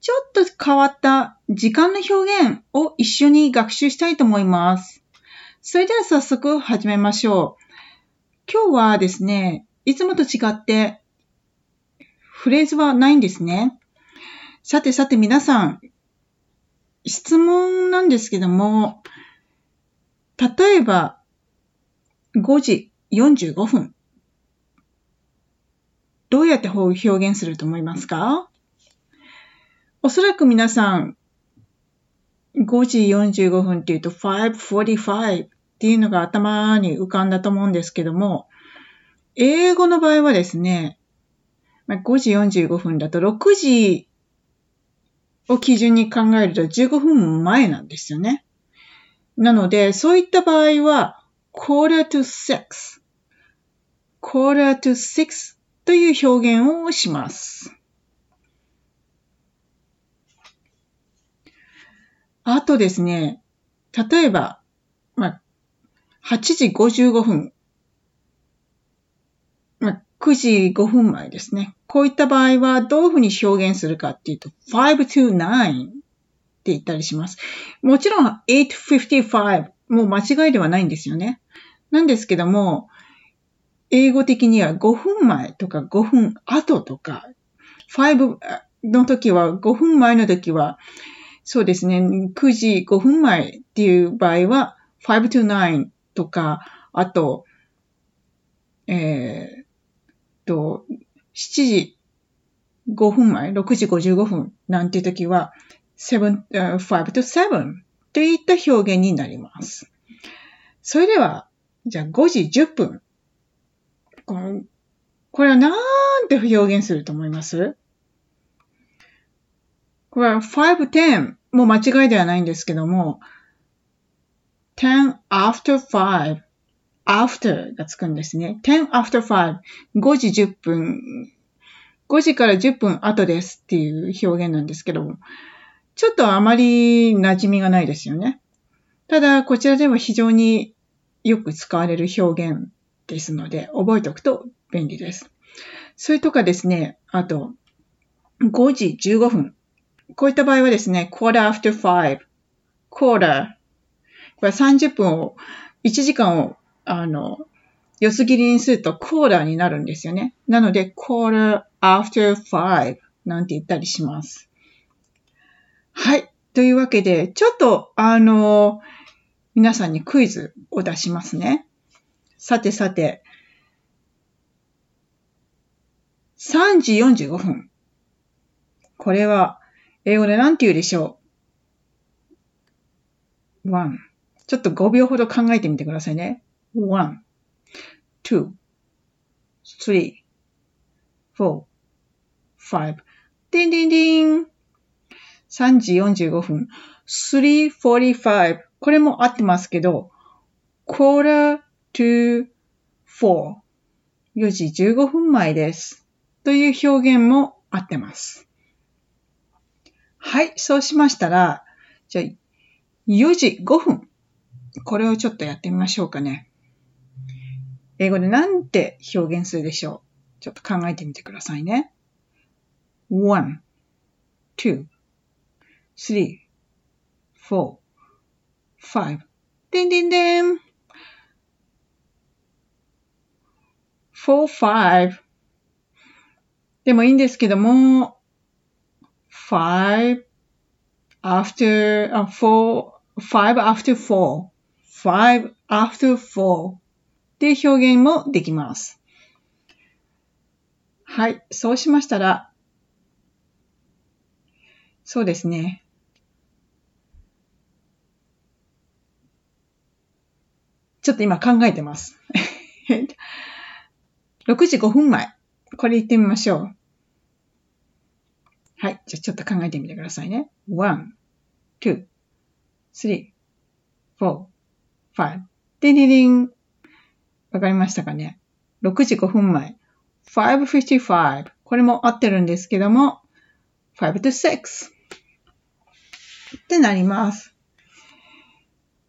ちょっと変わった時間の表現を一緒に学習したいと思います。それでは早速始めましょう。今日はですね、いつもと違ってフレーズはないんですね。さてさて皆さん、質問なんですけども、例えば5時45分。どうやって表現すると思いますか？おそらく皆さん、5時45分っていうと545っていうのが頭に浮かんだと思うんですけども、英語の場合はですね、5時45分だと6時を基準に考えると15分前なんですよね。なので、そういった場合は、quarter to six, quarter to six という表現をします。あとですね、例えば、まあ、8時55分、まあ、9時5分前ですね。こういった場合はどういうふうに表現するかっていうと、5 to 9って言ったりします。もちろん855もう間違いではないんですよね。なんですけども、英語的には5分前とか5分後とか、5の時は、5分前の時は、そうですね。9時5分前っていう場合は、5 to 9とか、あと、えー、と、7時5分前、6時55分なんていう時は、7, 5 to 7といった表現になります。それでは、じゃあ5時10分。これはなんて表現すると思います？これは 5, 10も間違いではないんですけども、10 after 5 after がつくんですね。10 after 5 5時10分5時から10分後ですっていう表現なんですけども、ちょっとあまり馴染みがないですよね。ただ、こちらでは非常によく使われる表現ですので、覚えておくと便利です。それとかですね、あと、5時15分。こういった場合はですね、quarter after five, quarter。これ30分を、1時間を、あの、四つ切りにすると quarter になるんですよね。なので、quarter after five なんて言ったりします。はい。というわけで、ちょっと、あの、皆さんにクイズを出しますね。さてさて、3時45分。これは、英語で何て言うでしょう ?one. ちょっと5秒ほど考えてみてくださいね。one, two, three, four, five. デンデンデン。3時45分。3.45. これも合ってますけど、quarter to four. 4時15分前です。という表現も合ってます。はい、そうしましたら、じゃあ、4時5分。これをちょっとやってみましょうかね。英語でなんて表現するでしょうちょっと考えてみてくださいね。one, two, three, four, five. でんでんでん。four, five. でもいいんですけども、five after uh, four, five after four, five after four っていう表現もできます。はい。そうしましたら、そうですね。ちょっと今考えてます。6時5分前。これ言ってみましょう。はい。じゃあちょっと考えてみてくださいね。one, two, three, four, five. ディディディン。わかりましたかね ?6 時5分前。5.55。これも合ってるんですけども、5 to 6ってなります。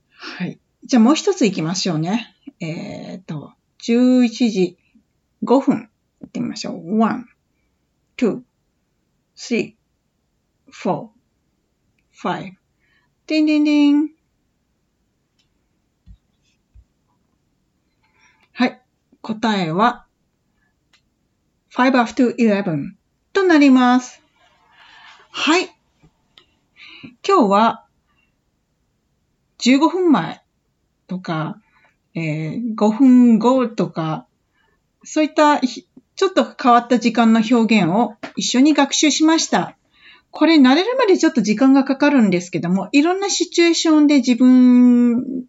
はい。じゃあもう一つ行きましょうね。えっ、ー、と、11時5分行ってみましょう。1, 2, three, four, five. Ding, ding, ding. はい。答えは、five after eleven となります。はい。今日は、15分前とか、えー、5分後とか、そういったちょっと変わった時間の表現を一緒に学習しました。これ慣れるまでちょっと時間がかかるんですけども、いろんなシチュエーションで自分、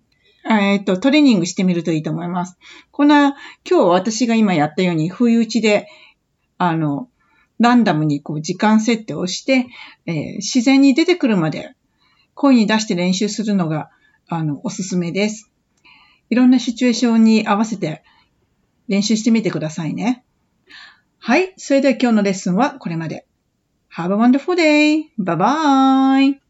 えっ、と、トレーニングしてみるといいと思います。こんな、今日私が今やったように、不意打ちで、あの、ランダムにこう時間設定をして、えー、自然に出てくるまで声に出して練習するのが、あの、おすすめです。いろんなシチュエーションに合わせて練習してみてくださいね。はい。それでは今日のレッスンはこれまで。Have a wonderful day. Bye bye.